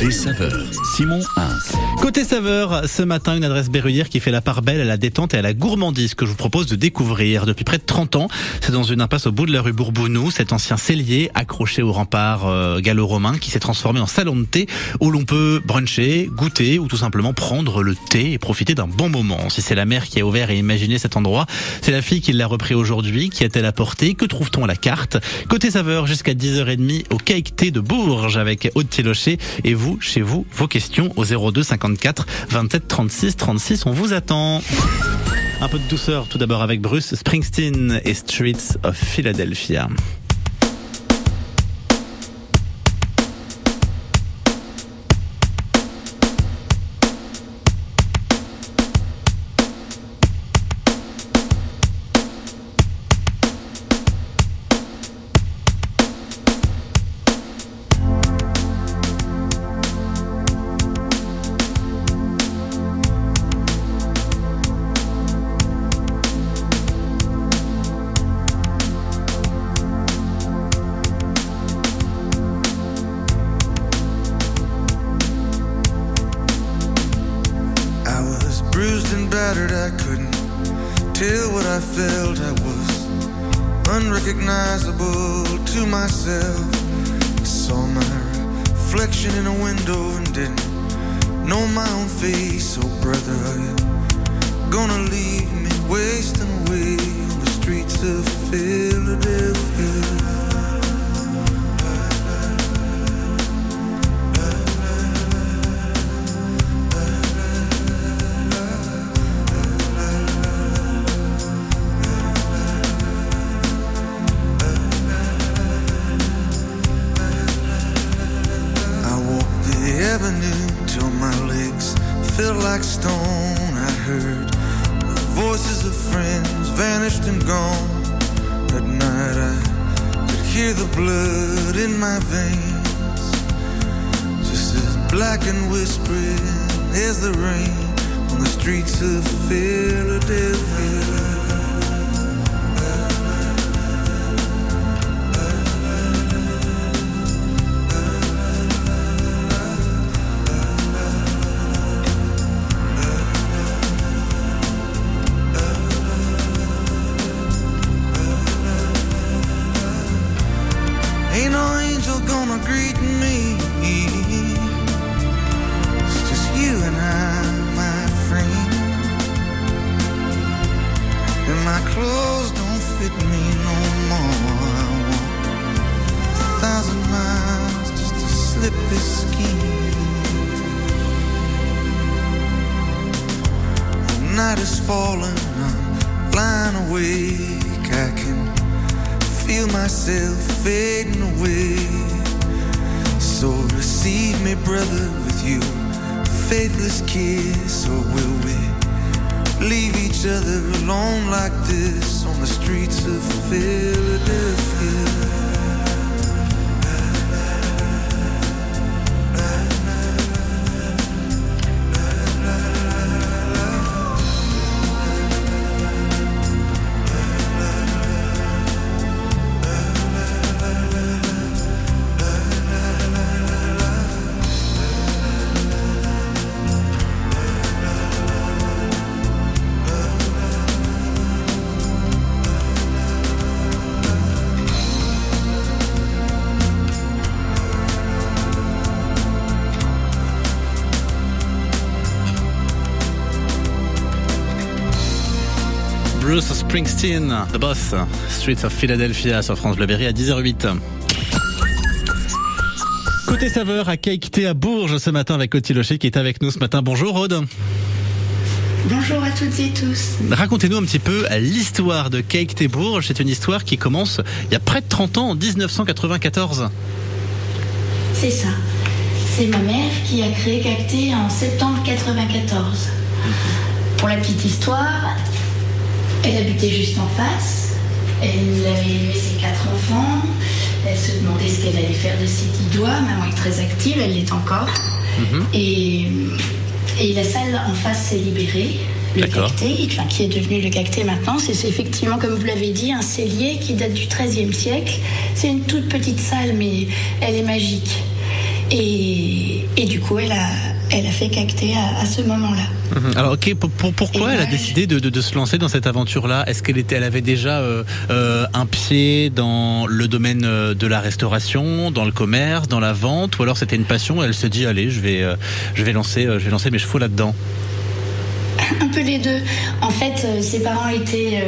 Côté saveur, Simon Hins. Saveur, ce matin, une adresse berruyère qui fait la part belle à la détente et à la gourmandise que je vous propose de découvrir. Depuis près de 30 ans, c'est dans une impasse au bout de la rue Bourbounou, cet ancien cellier accroché au rempart euh, gallo-romain qui s'est transformé en salon de thé où l'on peut bruncher, goûter ou tout simplement prendre le thé et profiter d'un bon moment. Si c'est la mère qui a ouvert et imaginé cet endroit, c'est la fille qui l'a repris aujourd'hui. Qui a-t-elle apporté Que trouve-t-on à la carte? Côté saveur, jusqu'à 10h30 au cake thé de Bourges avec Aude Tilocher et vous, chez vous, vos questions au 02 54 27 36 36. On vous attend. Un peu de douceur tout d'abord avec Bruce Springsteen et Streets of Philadelphia. Unrecognizable to myself. I saw my reflection in a window and didn't know my own face. Oh, brother, are you gonna leave me wasting away on the streets of Philadelphia? My veins, just as black and whispering as the rain on the streets of Philadelphia. Me, brother, with you. Faithless kiss, or will we leave each other alone like this on the streets of Philadelphia? Bruce Springsteen, The Boss, Streets of Philadelphia sur France Bleu Berry à 10h08. Côté saveur à Cake Thé à Bourges ce matin avec Coty Locher qui est avec nous ce matin. Bonjour Aude. Bonjour à toutes et tous. Racontez-nous un petit peu l'histoire de Cake Thé Bourges. C'est une histoire qui commence il y a près de 30 ans, en 1994. C'est ça. C'est ma mère qui a créé Cacté en septembre 94. Pour la petite histoire, elle habitait juste en face. Elle avait élevé ses quatre enfants. Elle se demandait ce qu'elle allait faire de ses dix doigts. Maman est très active, elle l'est encore. Mhm. Et, et la salle en face s'est libérée. Le D'accord. cacté, enfin, qui est devenu le cacté maintenant, c'est c'est effectivement, comme vous l'avez dit, un cellier qui date du XIIIe siècle. C'est une toute petite salle, mais elle est magique. Et, et du coup, elle a, elle a fait cacté à, à ce moment-là. Mhm. Alors, ok, pour- pour- pourquoi Et elle a décidé de, de- de se lancer dans cette aventure-là? Est-ce qu'elle était, elle avait déjà euh, euh, un pied dans le domaine euh, de la restauration, dans le commerce, dans la vente, ou alors c'était une passion et Elle se dit, allez, je vais, euh, je vais lancer, je vais lancer mes chevaux là-dedans? Un peu les deux. En fait, ses parents étaient,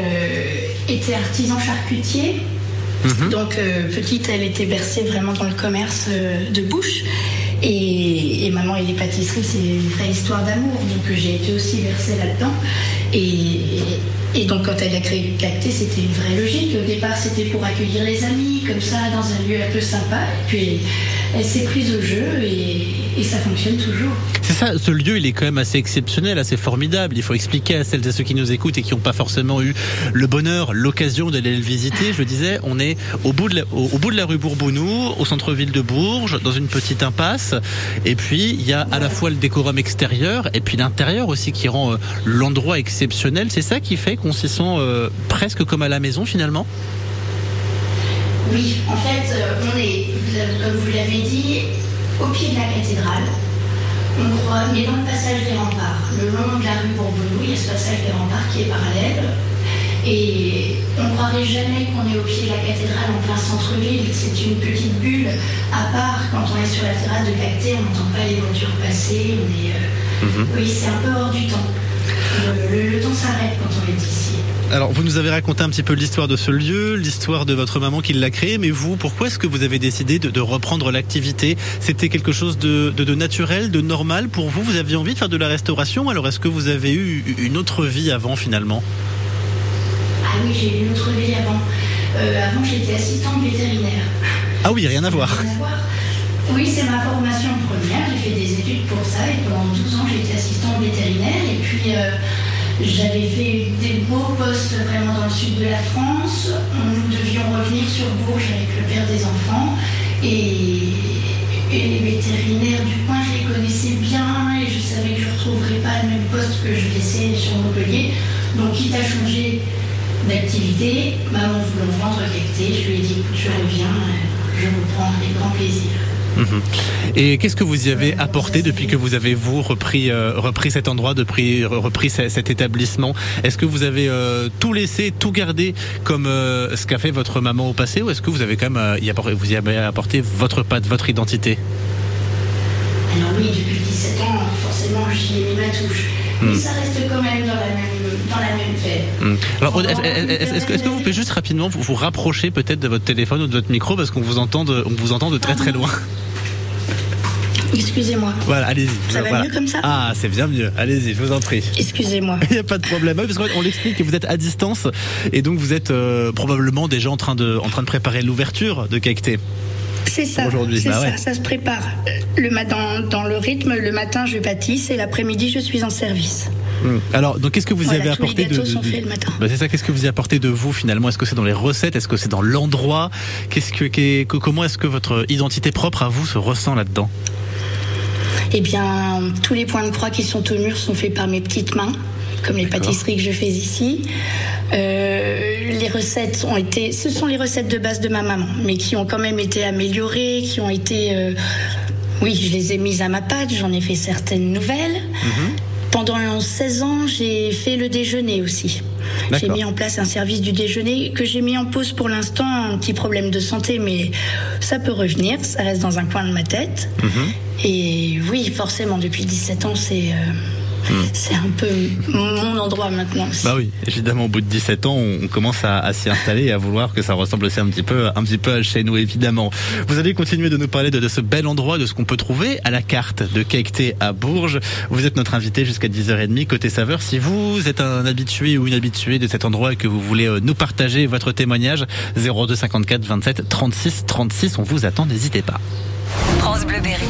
étaient artisans charcutiers. Donc, euh, petite, elle était bercée vraiment dans le commerce de bouche. Et, maman et les pâtisseries, c'est une vraie histoire d'amour. Donc, j'ai été aussi bercée là-dedans. Et, donc, quand elle a créé Cacté, c'était une vraie logique. Au départ, c'était pour accueillir les amis, comme ça, dans un lieu un peu sympa. Puis, elle s'est prise au jeu et, ça fonctionne toujours. C'est ça, ce lieu, il est quand même assez exceptionnel, assez formidable. Il faut expliquer à celles et ceux qui nous écoutent et qui n'ont pas forcément eu le bonheur, l'occasion d'aller le visiter. Je le disais, on est au bout de la, au, au bout de la rue Bourbounou, au centre-ville de Bourges, dans une petite impasse. Et puis, il y a à la fois le décorum extérieur et puis l'intérieur aussi qui rend euh, l'endroit exceptionnel. C'est ça qui fait qu'on s'y sent euh, presque comme à la maison finalement? Oui, en fait, euh, on est, comme vous l'avez dit, au pied de la cathédrale. On croit, mais dans le passage des remparts, le long de la rue Bourbounou, il y a ce passage des remparts qui est parallèle. Et on ne croirait jamais qu'on est au pied de la cathédrale en plein centre-ville. C'est une petite bulle à part. Quand on est sur la terrasse de Cacté, on n'entend pas les voitures passer. On est, euh, Oui, c'est un peu hors du temps. Le, le- le temps s'arrête quand on est ici. Alors, vous nous avez raconté un petit peu l'histoire de ce lieu, l'histoire de votre maman qui l'a créé, mais vous, pourquoi est-ce que vous avez décidé de, de reprendre l'activité? C'était quelque chose de, de- de naturel, de normal pour vous? Vous aviez envie de faire de la restauration? Alors, est-ce que vous avez eu une autre vie avant finalement? Ah oui, j'ai eu une autre vie avant. Euh, avant, j'étais assistante vétérinaire. Ah oui, rien à voir. Rien à voir. Oui, c'est ma formation première. J'ai fait des études pour ça et pendant 12 ans, été assistante vétérinaire. Et puis, euh, j'avais fait des beaux postes vraiment dans le sud de la France. Nous devions revenir sur Bourges avec le père des enfants. Et, et les vétérinaires du coin, je les connaissais bien et je savais que je ne retrouverais pas le même poste que je laissais sur Montpellier. Donc, quitte à changer d'activité, maman voulant vendre Cacté, je lui ai dit écoute, je reviens, euh, je reprends avec grand plaisir. Mhm. Et qu'est-ce que vous y avez apporté depuis que vous avez vous repris euh, repris cet endroit, depuis repris ce- cet établissement? Est-ce que vous avez euh, tout laissé, tout gardé comme euh, ce qu'a fait votre maman au passé, ou est-ce que vous avez quand même y apporté, vous y avez apporté votre patte, votre identité? Alors oui, depuis 17 ans, forcément, j'y ai mis ma touche. Mais ça reste quand même dans la même, dans la même veine. Alors, est-ce que, vous pouvez juste rapidement vous, vous rapprocher peut-être de votre téléphone ou de votre micro parce qu'on vous entend de, on vous entend de très très loin. Excusez-moi. Voilà, allez-y. Ça va Voilà. mieux comme ça? Ah, c'est bien mieux. Allez-y, je vous en prie. Excusez-moi. Il n'y a pas de problème. Oui, Parce qu'on l'explique que vous êtes à distance et donc vous êtes euh, probablement déjà en train de, en train de préparer l'ouverture de Cacté. C'est ça. Aujourd'hui, c'est bah ça, ouais. ça se prépare. Le matin, dans le rythme, le matin, je pâtisse et l'après-midi, je suis en service. Alors, donc qu'est-ce que vous y Voilà, avez apporté de, de- sont de- faits le matin. Bah, c'est ça. Qu'est-ce que vous y apportez de vous finalement? Est-ce que c'est dans les recettes? Est-ce que c'est dans l'endroit? Qu'est-ce que, que- comment est-ce que votre identité propre à vous se ressent là-dedans? Eh bien, tous les points de croix qui sont au mur sont faits par mes petites mains, comme les pâtisseries que je fais ici. Euh, les recettes ont été, ce sont les recettes de base de ma maman, mais qui ont quand même été améliorées, qui ont été, euh, oui, je les ai mises à ma pâte, j'en ai fait certaines nouvelles. Pendant 16 ans, j'ai fait le déjeuner aussi. J'ai mis en place un service du déjeuner que j'ai mis en pause pour l'instant, un petit problème de santé, mais ça peut revenir, ça reste dans un coin de ma tête. Et oui, forcément, depuis 17 ans, c'est euh, c'est un peu mon endroit maintenant aussi. Bah oui, évidemment, au bout de 17 ans, on commence à, à s'y installer et à vouloir que ça ressemble aussi un petit peu, un petit peu à chez nous, évidemment. Vous allez continuer de nous parler de, de ce bel endroit, de ce qu'on peut trouver à la carte de Cacté à Bourges. Vous êtes notre invité jusqu'à 10h30 côté saveur. Si vous êtes un habitué ou une habituée de cet endroit et que vous voulez euh, nous partager votre témoignage, 02 54 27 36 36, on vous attend, n'hésitez pas. France Bleu Berry.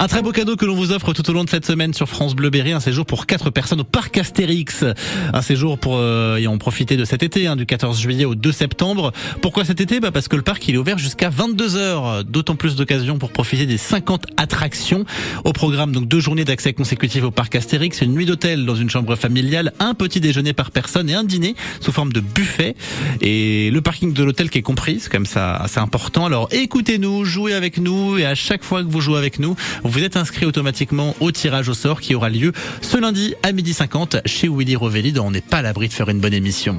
Un très beau cadeau que l'on vous offre tout au long de cette semaine sur France Bleu Berry, un séjour pour quatre personnes au parc Astérix. Un séjour pour euh, y en profiter de cet été, hein, du 14 juillet au 2 septembre. Pourquoi cet été? Bah Parce que le parc il est ouvert jusqu'à 22 heures. D'autant plus d'occasions pour profiter des 50 attractions. Au programme donc deux journées d'accès consécutifs au parc Astérix, une nuit d'hôtel dans une chambre familiale, un petit déjeuner par personne et un dîner sous forme de buffet. Et le parking de l'hôtel qui est compris, c'est comme ça assez important. Alors écoutez-nous, jouez avec nous et à chaque fois que vous jouez avec nous, vous êtes inscrit automatiquement au tirage au sort qui aura lieu ce lundi à midi 50 chez Willy Rovelli dont on n'est pas à l'abri de faire une bonne émission.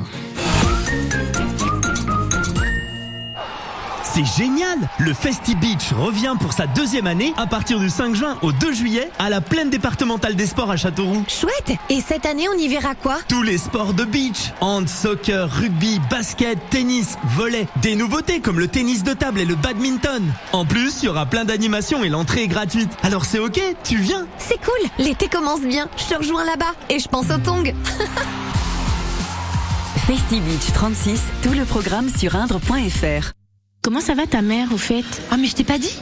C'est génial Le Festi Beach revient pour sa deuxième année à partir du 5 juin au 2 juillet à la plaine départementale des sports à Châteauroux. Chouette Et cette année, on y verra quoi? Tous les sports de beach hand, soccer, rugby, basket, tennis, volley. Des nouveautés comme le tennis de table et le badminton. En plus, il y aura plein d'animations et l'entrée est gratuite. Alors c'est ok, tu viens C'est cool L'été commence bien. Je te rejoins là-bas. Et je pense au tong. Festi Beach 36, tout le programme sur indre.fr. Comment ça va ta mère au fait? Ah mais je t'ai pas dit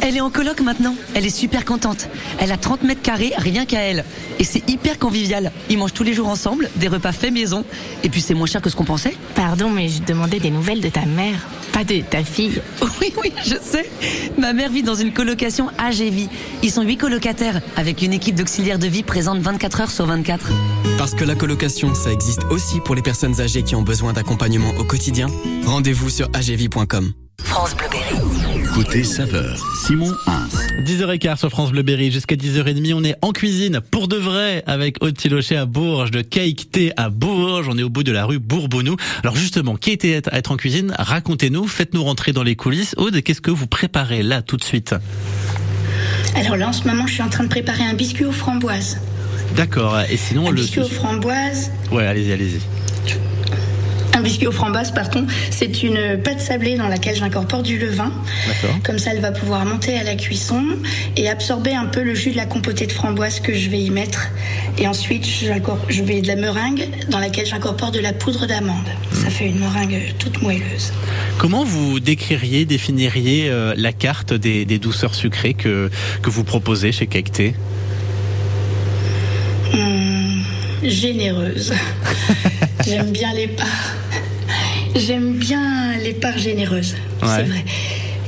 Elle est en coloc maintenant. Elle est super contente. Elle a 30 mètres carrés, rien qu'à elle. Et c'est hyper convivial. Ils mangent tous les jours ensemble, des repas faits maison. Et puis c'est moins cher que ce qu'on pensait. Pardon, mais je demandais des nouvelles de ta mère, pas de ta fille. Oui, oui, je sais. Ma mère vit dans une colocation AGV. Ils sont huit colocataires, avec une équipe d'auxiliaires de vie présente 24 heures sur 24. Parce que la colocation, ça existe aussi pour les personnes âgées qui ont besoin d'accompagnement au quotidien. Rendez-vous sur agv.com. France Bleu Berry. Côté saveur, Simon Hins. 10h15 sur France Bleu Berry jusqu'à 10h30. On est en cuisine pour de vrai avec Aude Tilocher à Bourges, de Cake Thé à Bourges. On est au bout de la rue Bourbonnou. Alors justement, qui était à être en cuisine? Racontez-nous, faites-nous rentrer dans les coulisses. Aude, qu'est-ce que vous préparez là tout de suite? Alors là, en ce moment, je suis en train de préparer un biscuit aux framboises. D'accord. Et sinon, Un le. biscuit aux framboises. Ouais, allez-y, allez-y. Un biscuit aux framboises, pardon, c'est une pâte sablée dans laquelle j'incorpore du levain. Comme ça, elle va pouvoir monter à la cuisson et absorber un peu le jus de la compotée de framboise que je vais y mettre. Et ensuite, je mets de la meringue dans laquelle j'incorpore de la poudre d'amande. Ça fait une meringue toute moelleuse. Comment vous décririez, définiriez euh, la carte des, des douceurs sucrées que, que vous proposez chez Cake Thé Hum, généreuse. J'aime bien les parts. J'aime bien les parts généreuses. Ouais. C'est vrai.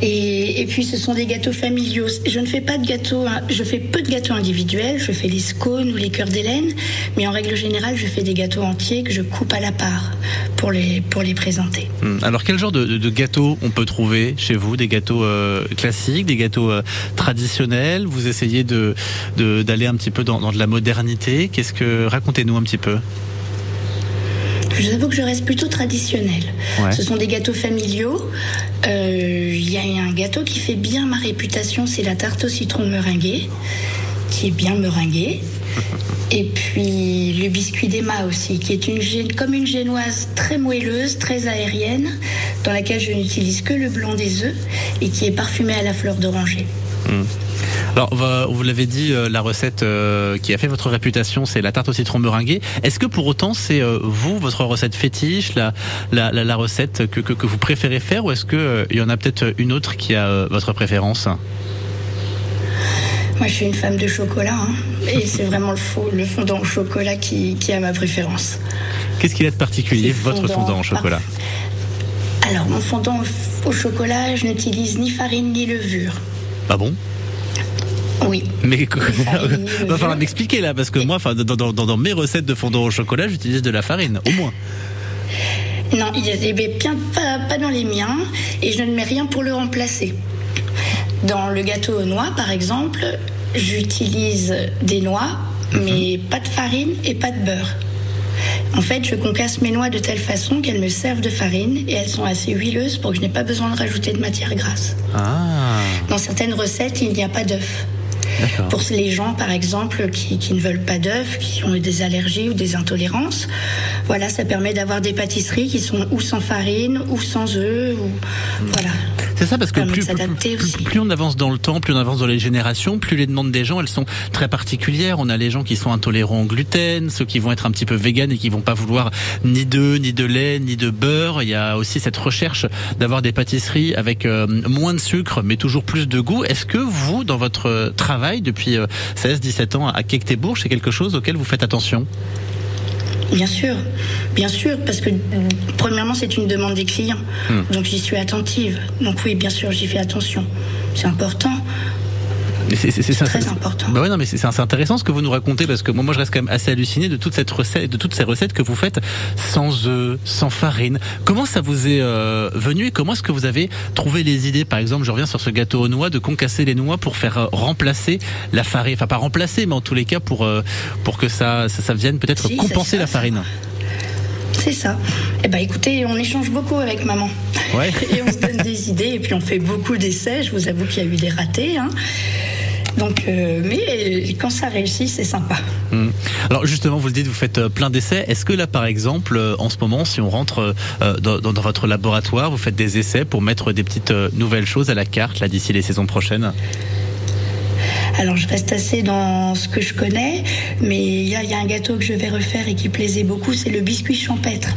Et, et puis ce sont des gâteaux familiaux. Je ne fais pas de gâteaux, hein, je fais peu de gâteaux individuels. Je fais les scones ou les cœurs d'Hélène, mais en règle générale, je fais des gâteaux entiers que je coupe à la part pour les pour les présenter. Hum, Alors quel genre de, de, de gâteaux on peut trouver chez vous? Des gâteaux euh, classiques, des gâteaux euh, traditionnels? Vous essayez de de- d'aller un petit peu dans, dans de la modernité? Qu'est-ce que racontez-nous un petit peu Je vous avoue que je reste plutôt traditionnelle. Ouais. Ce sont des gâteaux familiaux. Euh, Il y a un gâteau qui fait bien ma réputation, c'est la tarte au citron meringuée, qui est bien meringuée. Et puis le biscuit d'Emma aussi, qui est une comme une génoise très moelleuse, très aérienne, dans laquelle je n'utilise que le blanc des œufs et qui est parfumé à la fleur d'oranger. Alors, vous l'avez dit, euh, la recette euh, qui a fait votre réputation, c'est la tarte au citron meringuée. Est-ce que pour autant, c'est euh, vous, votre recette fétiche, la, la, la, la recette que, que, que vous préférez faire, ou est-ce que euh, il y en a peut-être une autre qui a votre préférence? Moi, je suis une femme de chocolat, hein, et c'est vraiment le, fondant au chocolat qui, qui a ma préférence. Qu'est-ce qu'il a de particulier, votre fondant, au chocolat? Alors, mon fondant au, au chocolat, je n'utilise ni farine ni levure. Ah bon? Oui. Mais va falloir m'expliquer là, parce que moi, dans, dans, mes recettes de fondant au chocolat, j'utilise de la farine, au moins. Non, il bien pas, pas dans les miens, et je ne mets rien pour le remplacer. Dans le gâteau aux noix, par exemple, j'utilise des noix, mais pas de farine et pas de beurre. En fait, je concasse mes noix de telle façon qu'elles me servent de farine et elles sont assez huileuses pour que je n'ai pas besoin de rajouter de matière grasse. Ah, Dans certaines recettes, il n'y a pas d'œuf. Pour les gens, par exemple, qui, qui ne veulent pas d'œufs, qui ont des allergies ou des intolérances, voilà, ça permet d'avoir des pâtisseries qui sont ou sans farine ou sans œufs. Voilà. C'est ça parce que plus, on avance dans le temps, plus on avance dans les générations, plus les demandes des gens elles sont très particulières. On a les gens qui sont intolérants au gluten, ceux qui vont être un petit peu véganes et qui vont pas vouloir ni d'œufs, ni de lait, ni de beurre. Il y a aussi cette recherche d'avoir des pâtisseries avec euh, moins de sucre mais toujours plus de goût. Est-ce que vous, dans votre travail depuis 16-17 ans à Quectebourg, c'est quelque chose auquel vous faites attention? Bien sûr, bien sûr, parce que premièrement, c'est une demande des clients. Hmm. Donc j'y suis attentive. Donc oui, bien sûr, j'y fais attention. C'est important. C'est très important. Bah ouais, non, mais c'est intéressant ce que vous nous racontez parce que moi, moi, je reste quand même assez halluciné de toute cette recette, de toutes ces recettes que vous faites sans œufs, sans farine. Comment ça vous est euh, venu et comment est-ce que vous avez trouvé les idées? Par exemple, je reviens sur ce gâteau aux noix, de concasser les noix pour faire euh, remplacer la farine, enfin pas remplacer, mais en tous les cas pour euh, pour que ça ça, ça vienne peut-être Si, compenser ça, la farine. C'est ça. Eh ben écoutez, on échange beaucoup avec maman. Ouais. et on se donne des idées et puis on fait beaucoup d'essais. Je vous avoue qu'il y a eu des ratés. hein. Donc, euh, mais quand ça réussit, c'est sympa. Hmm. Alors justement, vous le dites, vous faites euh, plein d'essais. Est-ce que là, par exemple, euh, en ce moment, si on rentre dans, votre laboratoire, vous faites des essais pour mettre des petites nouvelles choses à la carte là d'ici les saisons prochaines? Alors je reste assez dans ce que je connais, mais il y, a- il y a un gâteau que je vais refaire et qui plaisait beaucoup, c'est le biscuit champêtre.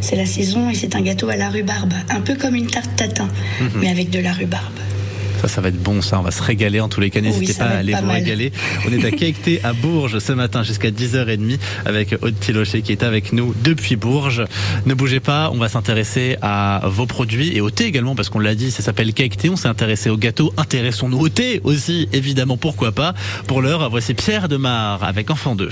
C'est la saison et c'est un gâteau à la rhubarbe, un peu comme une tarte tatin, Mhm. mais avec de la rhubarbe. Ça, ça va être bon, ça. On va se régaler en tous les cas. N'hésitez pas à aller pas vous mal. régaler. On est à Caecté à Bourges ce matin jusqu'à 10h30 avec Aude Tilocher qui est avec nous depuis Bourges. Ne bougez pas, on va s'intéresser à vos produits et au thé également parce qu'on l'a dit, ça s'appelle Caecté. On s'est intéressé au gâteau. Intéressons-nous au thé aussi, évidemment, pourquoi pas? Pour l'heure, voici Pierre Demar avec Enfant 2.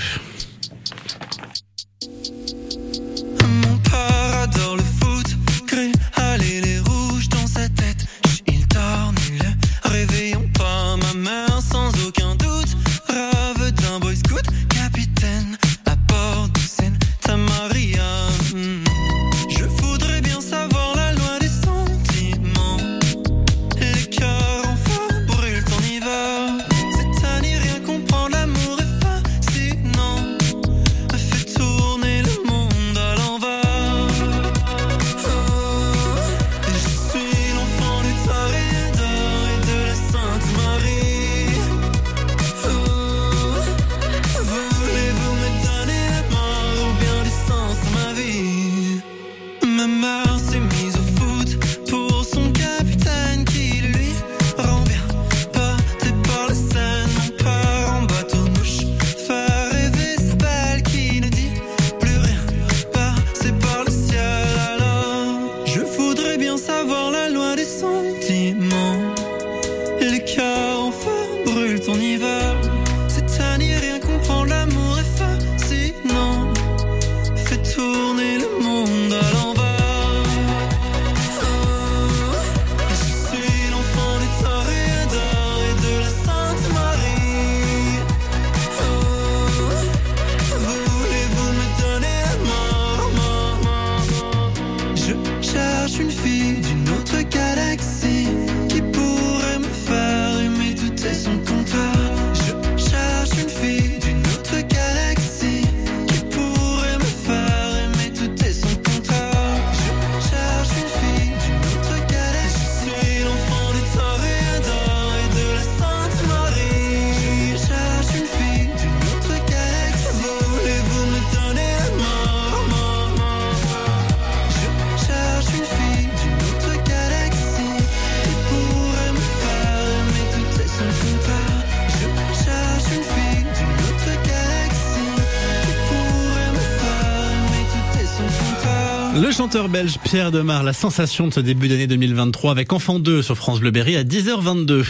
Chanteur belge Pierre Demar, la sensation de ce début d'année 2023 avec Enfant 2 sur France Bleu Berry à 10h22.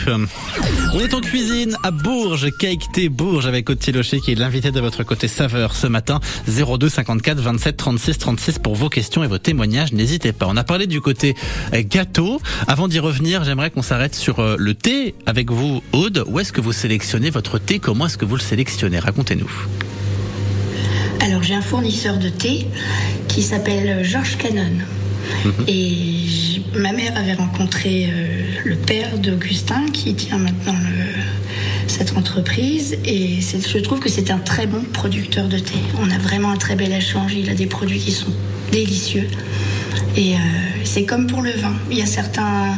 On est en cuisine à Bourges, Cake Thé Bourges avec Aude Tilocher qui est l'invité de votre côté saveur ce matin. 02 54 27 36 36 pour vos questions et vos témoignages. N'hésitez pas. On a parlé du côté euh, gâteau. Avant d'y revenir, j'aimerais qu'on s'arrête sur euh, le thé avec vous, Aude. Où est-ce que vous sélectionnez votre thé? Comment est-ce que vous le sélectionnez? Racontez-nous. Alors j'ai un fournisseur de thé qui s'appelle Georges Cannon. Et j- ma mère avait rencontré euh, le père d'Augustin qui tient maintenant le- cette entreprise et je trouve que c'est un très bon producteur de thé. On a vraiment un très bel échange, il a des produits qui sont délicieux. Et euh, c'est comme pour le vin, il y a certains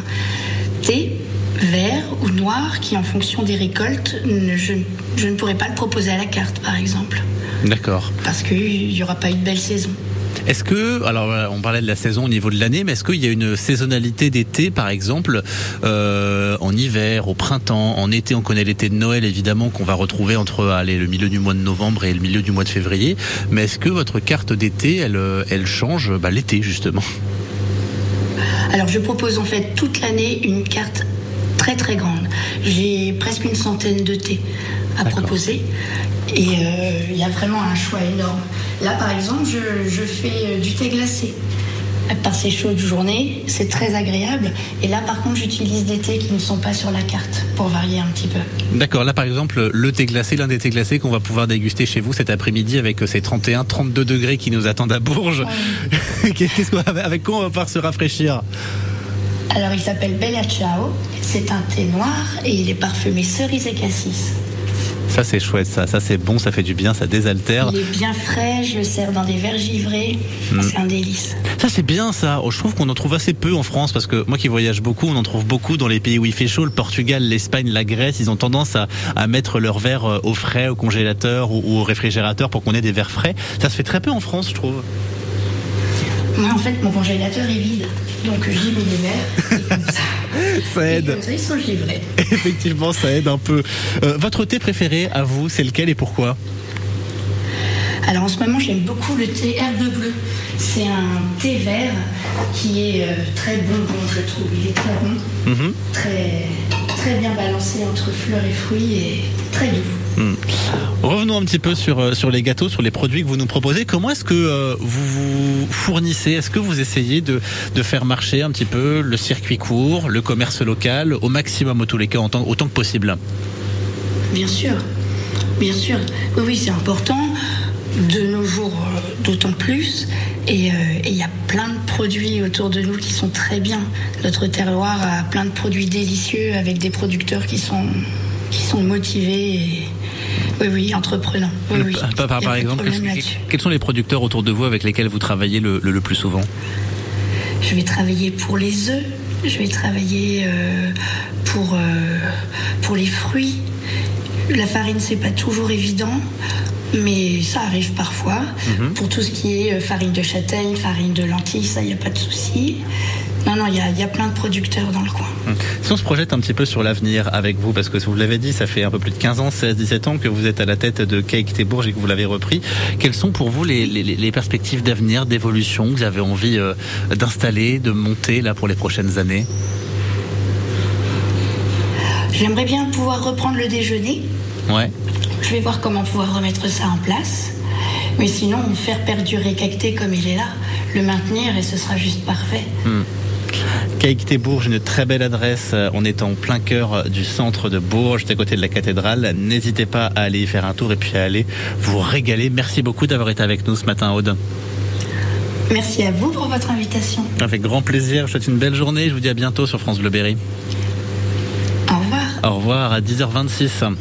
thé vert ou noir qui, en fonction des récoltes, ne- je, je ne pourrais pas le proposer à la carte, par exemple, D'accord. parce qu'il n'y aura pas eu de belle saison. Est-ce que, alors on parlait de la saison au niveau de l'année, mais est-ce qu'il y a une saisonnalité d'été, par exemple, euh, en hiver, au printemps, en été? On connaît l'été de Noël, évidemment, qu'on va retrouver entre allez, le milieu du mois de novembre et le milieu du mois de février. Mais est-ce que votre carte d'été, elle, euh, elle change bah, l'été, justement? Alors je propose en fait toute l'année une carte très très grande. J'ai presque une centaine de thés à proposer et euh, il y a vraiment un choix énorme. Là par exemple je, je fais euh, du thé glacé. Par ces chaudes journées, c'est très agréable. Et là, par contre, j'utilise des thés qui ne sont pas sur la carte pour varier un petit peu. D'accord, là par exemple, le thé glacé, l'un des thés glacés qu'on va pouvoir déguster chez vous cet après-midi avec euh, ces 31-32 degrés qui nous attendent à Bourges. Qu'est-ce qu'on va- avec quoi on va pouvoir se rafraîchir? Alors, il s'appelle Bella Ciao. C'est un thé noir et il est parfumé cerise et cassis. Ça c'est chouette, ça, ça c'est bon, ça fait du bien, ça désaltère. Il est bien frais, je le sers dans des verres givrés. Mm. C'est un délice. Ça c'est bien ça. Oh, je trouve qu'on en trouve assez peu en France parce que moi qui voyage beaucoup, on en trouve beaucoup dans les pays où il fait chaud, le Portugal, l'Espagne, la Grèce. Ils ont tendance à, à mettre leurs verres euh, au frais, au congélateur ou, ou au réfrigérateur pour qu'on ait des verres frais. Ça se fait très peu en France, je trouve. Moi, en fait, mon congélateur est vide. Donc, j'y mets les verres. Et comme ça, Ça aide. sont givrés. Effectivement, ça aide un peu. Euh, votre thé préféré à vous, c'est lequel et pourquoi? Alors, en ce moment, j'aime beaucoup le thé herbe bleue. C'est un thé vert qui est euh, très bonbon, je trouve. Il est très rond, Mhm. très, très bien balancé entre fleurs et fruits et très doux. Hmm. Revenons un petit peu sur, euh, sur les gâteaux, sur les produits que vous nous proposez. Comment est-ce que euh, vous vous fournissez? Est-ce que vous essayez de, faire marcher un petit peu le circuit court, le commerce local, au maximum, au tous les cas, autant que possible? Bien sûr, bien sûr. Oui, c'est important. De nos jours, euh, d'autant plus. Et il y a plein de produits autour de nous qui sont très bien. Notre terroir a plein de produits délicieux avec des producteurs qui sont, motivés oui, oui, entreprenants. Oui, oui. Par, exemple, quels, sont les producteurs autour de vous avec lesquels vous travaillez le, le- le plus souvent? Je vais travailler pour les œufs, je vais travailler euh, pour, euh, pour les fruits. La farine, c'est pas toujours évident, mais ça arrive parfois. Mhm. Pour tout ce qui est euh, farine de châtaigne, farine de lentilles, ça, il n'y a pas de souci. Non, non, il y a, il y a plein de producteurs dans le coin. Si on se projette un petit peu sur l'avenir avec vous, parce que vous l'avez dit, ça fait un peu plus de 15 ans, 16, 17 ans que vous êtes à la tête de Cake Thébourges et que vous l'avez repris. Quelles sont pour vous les, les- les perspectives d'avenir, d'évolution que vous avez envie euh, d'installer, de monter là pour les prochaines années? J'aimerais bien pouvoir reprendre le déjeuner. Ouais. Je vais voir comment pouvoir remettre ça en place. Mais sinon, faire perdurer Cacté comme il est là, le maintenir et ce sera juste parfait. Hmm. Cake Thébourges, une très belle adresse. Euh, On est en plein cœur euh, du centre de Bourges, juste à côté de la cathédrale. N'hésitez pas à aller y faire un tour et puis à aller vous régaler. Merci beaucoup d'avoir été avec nous ce matin, Aude. Merci à vous pour votre invitation. Avec grand plaisir. Je vous souhaite une belle journée. Je vous dis à bientôt sur France Bleu Berry. Au revoir. Au revoir à 10h26.